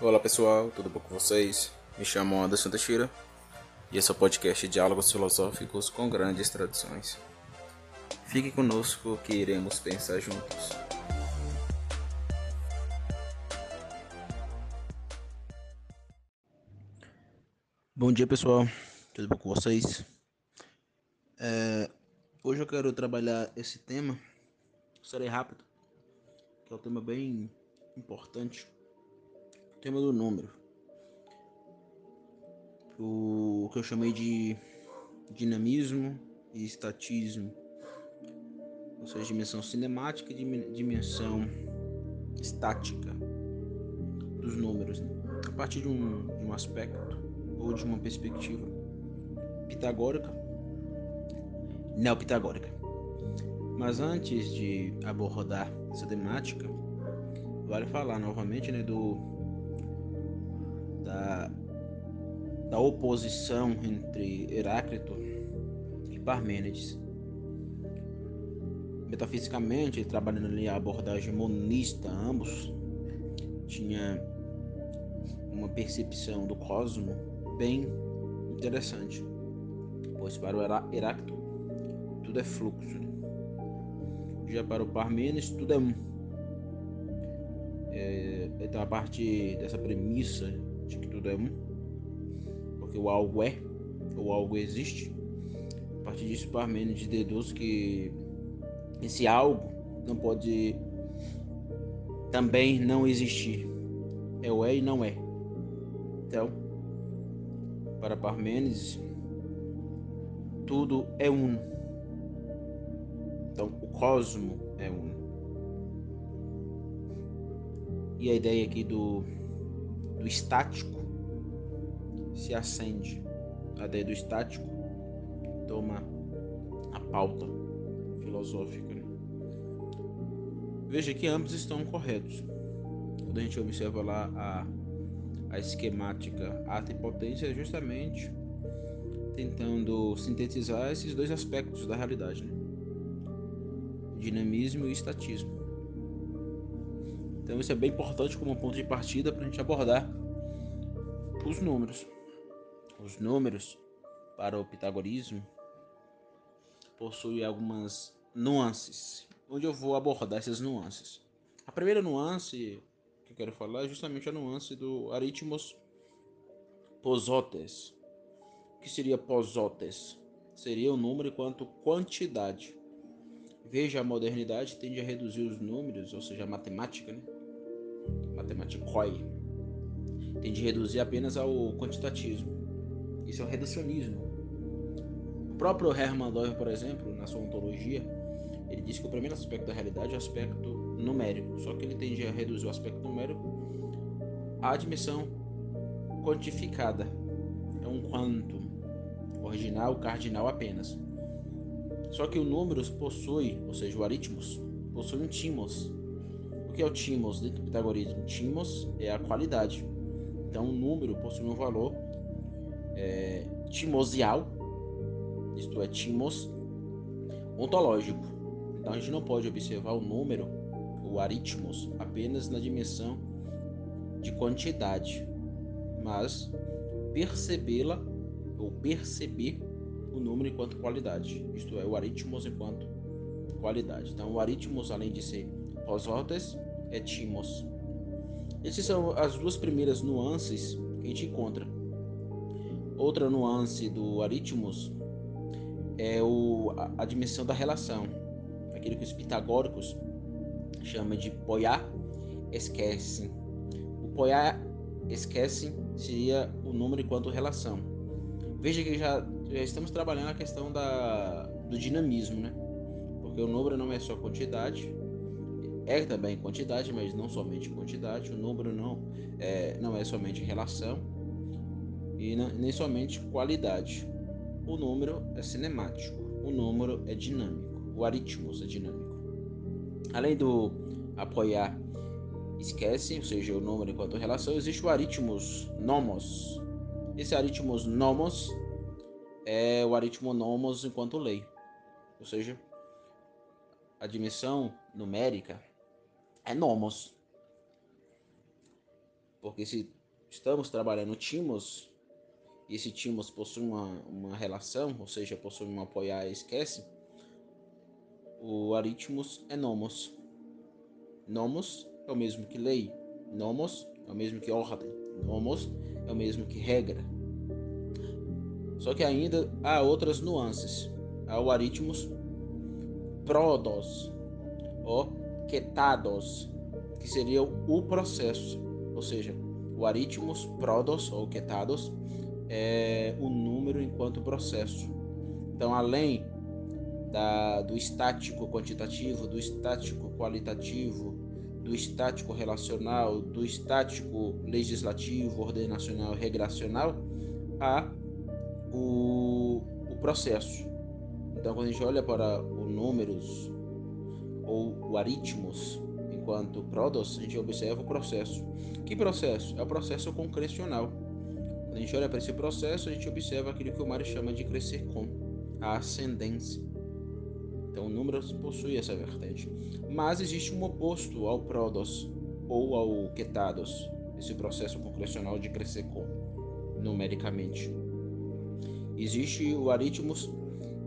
Olá pessoal, tudo bom com vocês? Me chamo Anderson Teixeira e esse é o podcast Diálogos Filosóficos com Grandes Tradições. Fique conosco que iremos pensar juntos. Bom dia pessoal, tudo bom com vocês? É, hoje eu quero trabalhar esse tema, serei rápido, que é um tema bem importante tema do número. O que eu chamei de dinamismo e estatismo. Ou seja, dimensão cinemática e dimensão estática dos números. Né? A partir de um, de um aspecto ou de uma perspectiva pitagórica, neopitagórica. Mas antes de abordar essa temática, vale falar novamente né, do da, da oposição entre Heráclito e Parmênides. Metafisicamente, trabalhando ali a abordagem monista, ambos tinha uma percepção do cosmo bem interessante, pois para o Heráclito tudo é fluxo, já para o Parmênides tudo é um. É, então, a partir dessa premissa de que tudo é um, porque o algo é, ou algo existe. A partir disso, Parmênides deduz que esse algo não pode também não existir. É o é e não é. Então, para Parmênides, tudo é um. Então, o cosmo é um. E a ideia aqui do do estático se acende. A ideia do estático toma a pauta filosófica. Né? Veja que ambos estão corretos. Quando a gente observa lá a, a esquemática ata e potência, é justamente tentando sintetizar esses dois aspectos da realidade, né? dinamismo e estatismo. Então isso é bem importante como ponto de partida para a gente abordar os números. Os números para o pitagorismo possuem algumas nuances, onde eu vou abordar essas nuances. A primeira nuance que eu quero falar é justamente a nuance do aritmos posotes. O que seria posotes? Seria o número enquanto quantidade. Veja, a modernidade tende a reduzir os números, ou seja, a matemática, né? matemáticoi, tende a reduzir apenas ao quantitatismo. Isso é o reducionismo. O próprio Hermann Doyle, por exemplo, na sua ontologia, ele diz que o primeiro aspecto da realidade é o aspecto numérico, só que ele tende a reduzir o aspecto numérico à dimensão quantificada. É um quantum, original, cardinal apenas. Só que o números possui, ou seja, o aritmos, possui um timos, que é o timos dentro do pitagorismo? Timos é a qualidade. Então, o número possui um valor é, timosial, isto é, timos ontológico. Então, a gente não pode observar o número, o aritmos, apenas na dimensão de quantidade, mas percebê-la ou perceber o número enquanto qualidade, isto é, o aritmos enquanto qualidade. Então, o aritmos, além de ser pós-ordens, etimos. Essas são as duas primeiras nuances que a gente encontra. Outra nuance do aritmos é o, a, a dimensão da relação, aquilo que os pitagóricos chamam de poiá esquece. O poiá esquece seria o número enquanto relação. Veja que já, já estamos trabalhando a questão da, do dinamismo, né? Porque o número não é só quantidade, é também quantidade, mas não somente quantidade. O número não é, não é somente relação e não, nem somente qualidade. O número é cinemático, o número é dinâmico, o aritmos é dinâmico. Além do apoiar esquece, ou seja, o número enquanto relação, existe o aritmos nomos. Esse aritmos nomos é o aritmo nomos enquanto lei, ou seja, a dimensão numérica é nomos. Porque se estamos trabalhando timos, e esse timos possui uma, uma relação, ou seja, possui um apoiar e esquece, o aritmos é nomos. Nomos é o mesmo que lei. Nomos é o mesmo que ordem. Nomos é o mesmo que regra. Só que ainda há outras nuances. Há o aritmos prodos ou quetados, que seria o processo, ou seja, o aritmos prodos ou quetados é o número enquanto processo. Então, além da, do estático quantitativo, do estático qualitativo, do estático relacional, do estático legislativo, ordenacional e regracional, há o, o processo. Então, quando a gente olha para os números ou o aritmos enquanto prodos, a gente observa o processo. Que processo? É o processo concrecional. Quando a gente olha para esse processo, a gente observa aquilo que o Mário chama de crescer com, a ascendência. Então, o número possui essa vertente. Mas existe um oposto ao prodos ou ao quetados, esse processo concrecional de crescer com, numericamente. Existe o aritmos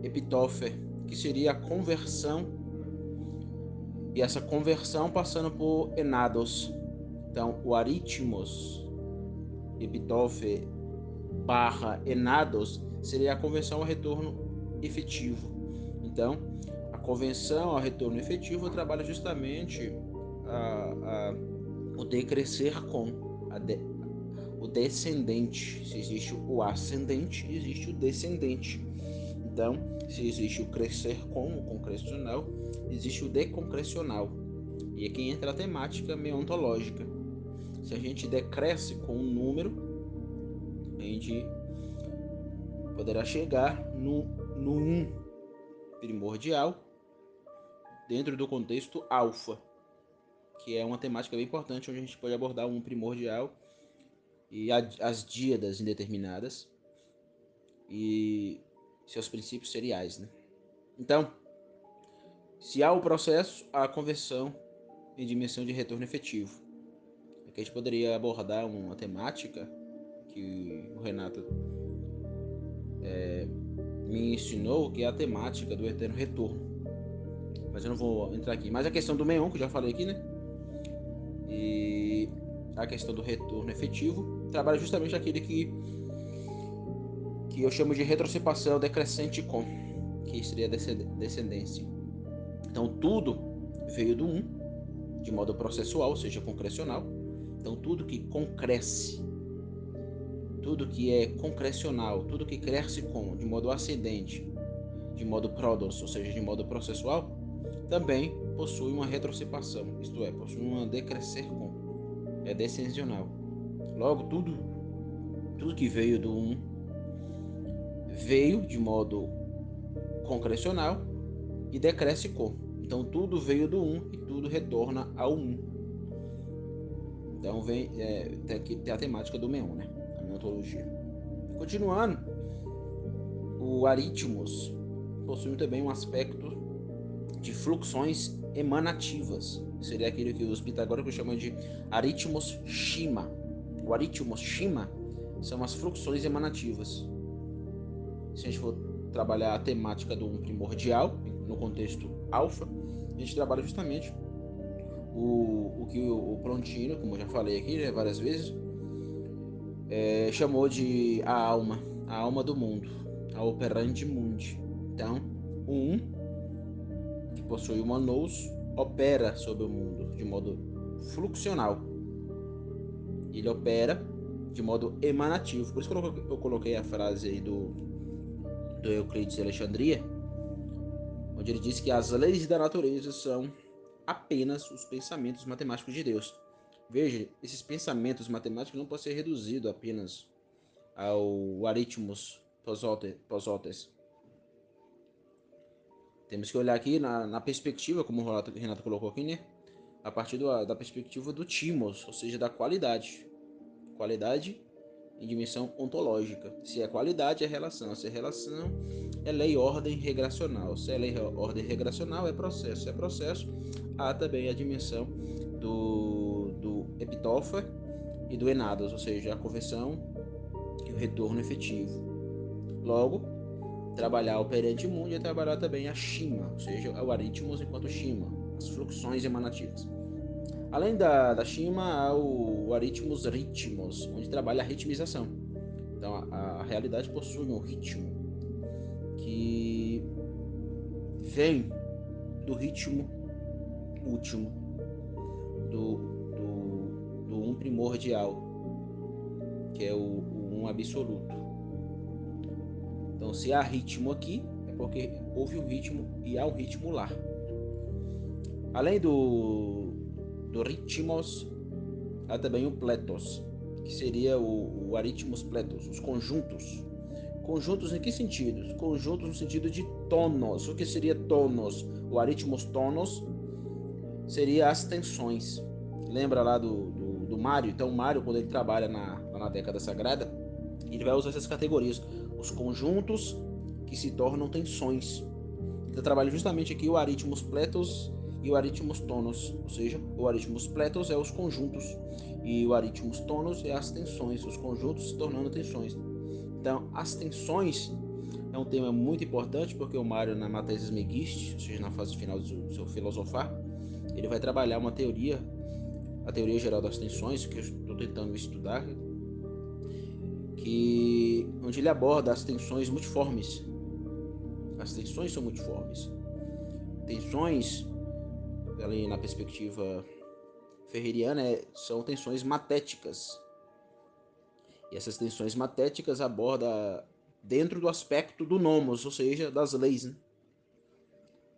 epitófer, que seria a conversão, e essa conversão passando por enados. Então, o aritmos epitófer barra enados seria a conversão ao retorno efetivo. Então, a convenção ao retorno efetivo trabalha justamente a, a, o decrescer com, de, o descendente. Se existe o ascendente, existe o descendente. Então, se existe o crescer com o concrecional, existe o deconcrecional. E aqui entra a temática meontológica. Se a gente decresce com um número, a gente poderá chegar no, no 1 primordial dentro do contexto alfa, que é uma temática bem importante onde a gente pode abordar um primordial e as díadas indeterminadas e seus princípios seriais. Né? Então, se há o processo, há a conversão em dimensão de retorno efetivo. Aqui a gente poderia abordar uma temática que o Renato é, me ensinou, que é a temática do eterno retorno. Mas eu não vou entrar aqui. Mas a questão do Meon, que eu já falei aqui, né? E a questão do retorno efetivo trabalha justamente aquele que que eu chamo de retrocipação decrescente com, que seria descendência. Então tudo veio do 1, um, de modo processual, ou seja, concrecional. Então tudo que concresce, tudo que é concrecional, tudo que cresce com, de modo ascendente, de modo prodos, ou seja, de modo processual, também possui uma retrocipação, isto é, possui uma decrescer com, é descensional. Logo, tudo, tudo que veio do 1 um, veio de modo concrecional e decresce com. Então tudo veio do 1 um, e tudo retorna ao 1. Um. Então vem é, tem, a temática do meon, né? A meontologia. Continuando, o aritmos possui também um aspecto de fluxões emanativas. Seria aquilo que os pitagóricos chamam de aritmos shima. O aritmos shima são as fluxões emanativas. Se a gente for trabalhar a temática do um primordial, no contexto alfa, a gente trabalha justamente o, o que o, o Prontino, como eu já falei aqui né, várias vezes, é, chamou de a alma, a alma do mundo, a operandi mundi. Então, o um possui uma nous, opera sobre o mundo de modo fluxional. Ele opera de modo emanativo. Por isso que eu coloquei a frase aí do, do Euclides de Alexandria, onde ele diz que as leis da natureza são apenas os pensamentos matemáticos de Deus. Veja, esses pensamentos matemáticos não podem ser reduzidos apenas ao aritmos posotes, temos que olhar aqui na, na perspectiva, como o Renato colocou aqui, né? A partir do, da perspectiva do timos, ou seja, da qualidade. Qualidade em dimensão ontológica. Se é qualidade, é relação. Se é relação, é lei, ordem regracional. Se é lei, ordem regracional, é processo. Se é processo, há também a dimensão do, do epitófer e do enados, ou seja, a conversão e o retorno efetivo. Logo, trabalhar o operante mundo é trabalhar também a shima, ou seja, o aritmos enquanto shima, as fluxões emanativas. Além da, da shima, há o, aritmos ritmos, onde trabalha a ritmização. Então, a, a realidade possui um ritmo que vem do ritmo último, do, do, do um primordial, que é o, o um absoluto. Então, se há ritmo aqui, é porque houve um ritmo e há um ritmo lá. Além do, do ritmos, há também o pletos, que seria o, o aritmos pletos, os conjuntos Conjuntos em que sentidos? Conjuntos no sentido de tonos. O que seria tonos? O aritmos tonos seria as tensões. Lembra lá do, do, do Mário? Então, o Mário, quando ele trabalha na, na década sagrada, ele vai usar essas categorias. Os conjuntos que se tornam tensões. Ele trabalha justamente aqui o aritmos pletos e o aritmos tonos. Ou seja, o aritmos pletos é os conjuntos e o aritmos tonos é as tensões. Os conjuntos se tornando tensões. Então, as tensões é um tema muito importante porque o Mário, na Mathesis Megist, ou seja, na fase final do seu filosofar, ele vai trabalhar uma teoria, a teoria geral das tensões, que eu estou tentando estudar, que, onde ele aborda as tensões multiformes. As tensões são multiformes. Tensões, ali na perspectiva ferreriana, é, são tensões matéticas, e essas tensões matéticas aborda dentro do aspecto do nomos, ou seja, das leis. Né?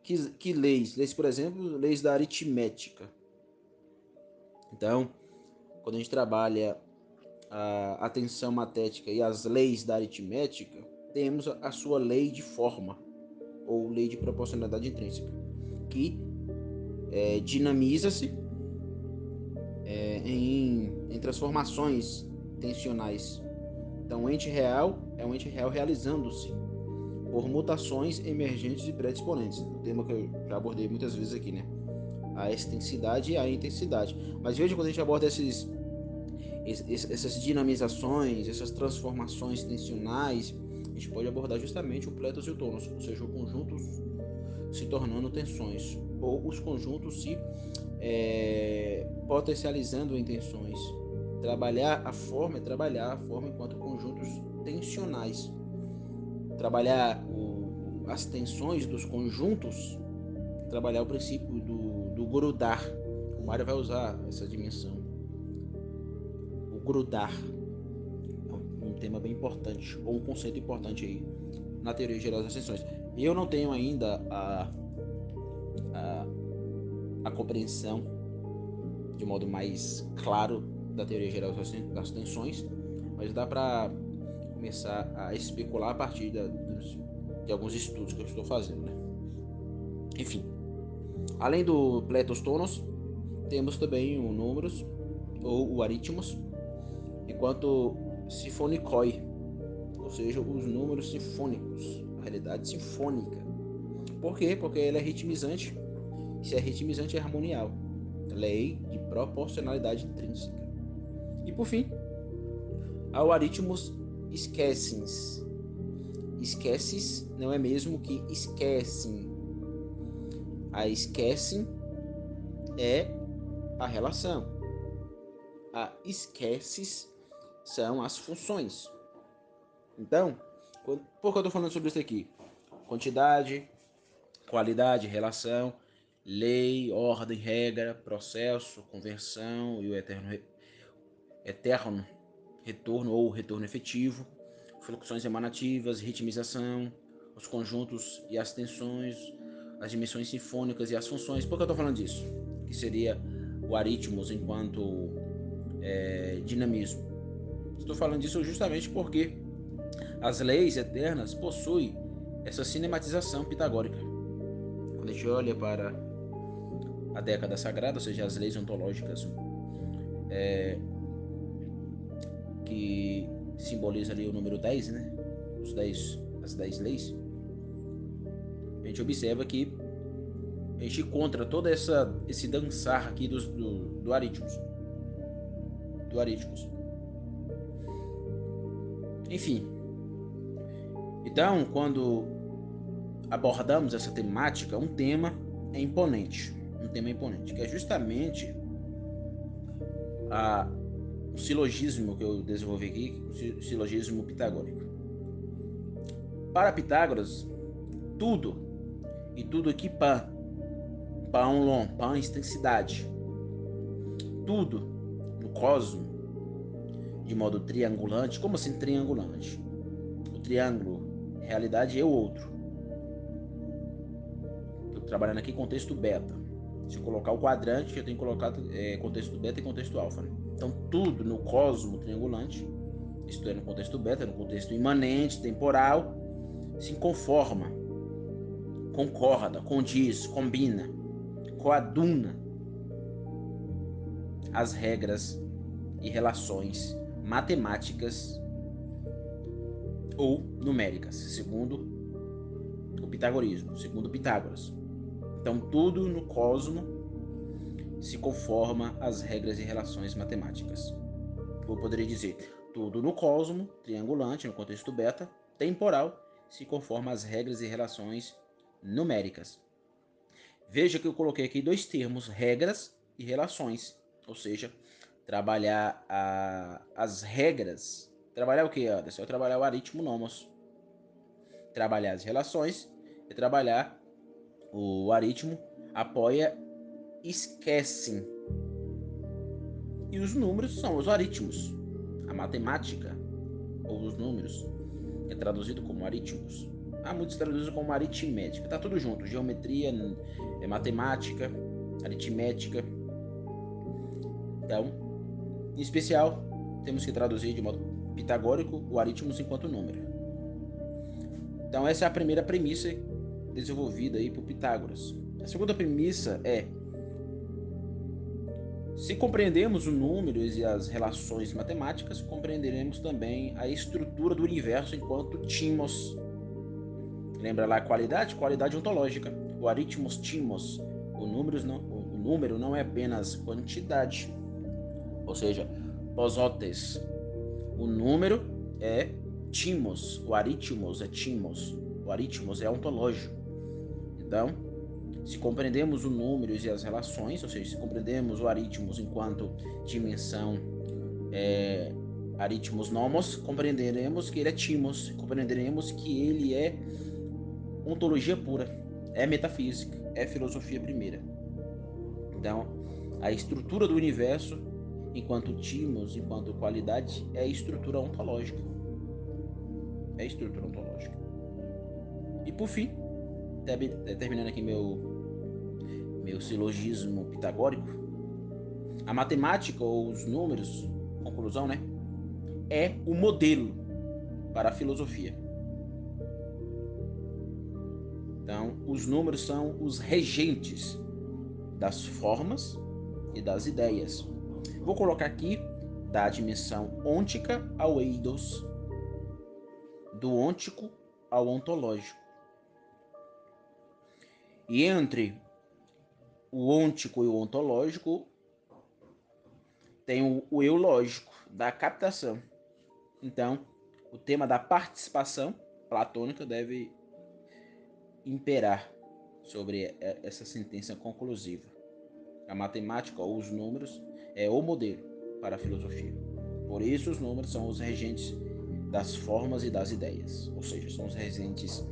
Que, que leis? Leis, por exemplo, leis da aritmética. Então, quando a gente trabalha a atenção matética e as leis da aritmética, temos a sua lei de forma, ou lei de proporcionalidade intrínseca, que é, dinamiza-se é, em, em transformações intencionais. Então, o ente real é um ente real realizando-se por mutações emergentes e predisponentes. Um tema que eu já abordei muitas vezes aqui, né? A extensidade e a intensidade. Mas veja quando a gente aborda esses, essas dinamizações, essas transformações tensionais, a gente pode abordar justamente o pletos e o tônus, ou seja, o conjunto se tornando tensões, ou os conjuntos se é, potencializando em tensões. Trabalhar a forma é trabalhar a forma enquanto conjuntos tensionais. Trabalhar o, as tensões dos conjuntos, trabalhar o princípio do, do grudar. O Mário vai usar essa dimensão. O grudar é um tema bem importante, ou um conceito importante aí na teoria geral das tensões. Eu não tenho ainda a, a compreensão de modo mais claro da teoria geral das tensões, mas dá para começar a especular a partir da, dos, de alguns estudos que eu estou fazendo. Né? Enfim, além do pletos tonos, temos também o números ou o aritmos, enquanto sinfonicoi, ou seja, os números sinfônicos, a realidade sinfônica. Por quê? Porque ele é ritmizante. Se é ritmizante, é harmonial. Lei de proporcionalidade intrínseca. E por fim, ao aritmos esquecens. Esqueces não é mesmo que esquecem. A esquecem é a relação. A esqueces são as funções. Então, por que eu estou falando sobre isso aqui? Quantidade, qualidade, relação, lei, ordem, regra, processo, conversão e o eterno eterno retorno ou retorno efetivo, fluxões emanativas, ritmização, os conjuntos e as tensões, as dimensões sinfônicas e as funções. Por que eu estou falando disso? Que seria o aritmos enquanto é, dinamismo. Estou falando disso justamente porque as leis eternas possuem essa cinematização pitagórica. Quando a gente olha para a década sagrada, ou seja, as leis ontológicas, é, que simboliza ali o número 10, né? Os 10, as 10 leis. A gente observa que a gente encontra todo essa, esse dançar aqui dos, do, do aritmos. do aríticos. Enfim. Então, quando abordamos essa temática, um tema é imponente. Um tema imponente, que é justamente a, o silogismo que eu desenvolvi aqui, o silogismo pitagórico. Para Pitágoras, tudo, e tudo aqui pã, pão long, pão extensidade, tudo no cosmo, de modo triangulante, como assim triangulante? O triângulo, realidade é o outro. Estou trabalhando aqui contexto beta. Se eu colocar o quadrante, eu tenho que colocar é, contexto beta e contexto alfa. Né? Então, tudo no cosmo triangulante, isto é, no contexto beta, no contexto imanente, temporal, se conforma, concorda, condiz, combina, coaduna as regras e relações matemáticas ou numéricas, segundo o pitagorismo, segundo Pitágoras. Então, tudo no cosmo se conforma às regras e relações matemáticas. Eu poderia dizer, tudo no cosmo, triangulante, no contexto beta, temporal, se conforma às regras e relações numéricas. Veja que eu coloquei aqui dois termos, regras e relações, ou seja, trabalhar a, as regras. Trabalhar o que, Anderson? É trabalhar o aritmo nomos. Trabalhar as relações e trabalhar o aritmo apoia, esquece. E os números são os aritmos. A matemática, ou os números, é traduzido como aritmos. Há muitos traduzem como aritmética. Tá tudo junto. Geometria, é matemática, aritmética. Então, em especial, temos que traduzir de modo pitagórico o aritmos enquanto número. Então, essa é a primeira premissa desenvolvida aí por Pitágoras. A segunda premissa é se compreendemos os números e as relações matemáticas, compreenderemos também a estrutura do universo enquanto timos. Lembra lá a qualidade? Qualidade ontológica. O aritmos timos. O, números não, o número não é apenas quantidade. Ou seja, posotes. O número é timos. O aritmos é timos. O aritmos é ontológico. Então, se compreendemos os números e as relações, ou seja, se compreendemos o aritmos enquanto dimensão é, aritmos nomos, compreenderemos que ele é timos, compreenderemos que ele é ontologia pura, é metafísica, é filosofia primeira. Então, a estrutura do universo, enquanto timos, enquanto qualidade, é estrutura ontológica. É estrutura ontológica. E por fim, terminando aqui meu meu silogismo pitagórico, a matemática ou os números, conclusão, né, é o modelo para a filosofia. Então, os números são os regentes das formas e das ideias. Vou colocar aqui da dimensão ôntica ao eidos, do ôntico ao ontológico. E entre o ôntico e o ontológico, tem o, o eu lógico da captação. Então, o tema da participação platônica deve imperar sobre essa sentença conclusiva. A matemática ou os números é o modelo para a filosofia. Por isso, os números são os regentes das formas e das ideias, ou seja, são os regentes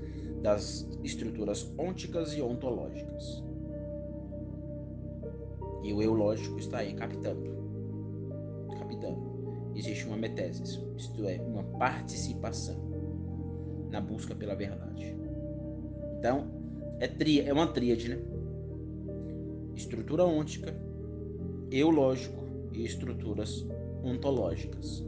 das estruturas ônticas e ontológicas. E o eu lógico está aí captando. Captando. Existe uma metesis, isto é, uma participação na busca pela verdade. Então, é, é uma tríade, né? Estrutura ôntica, eu lógico e estruturas ontológicas.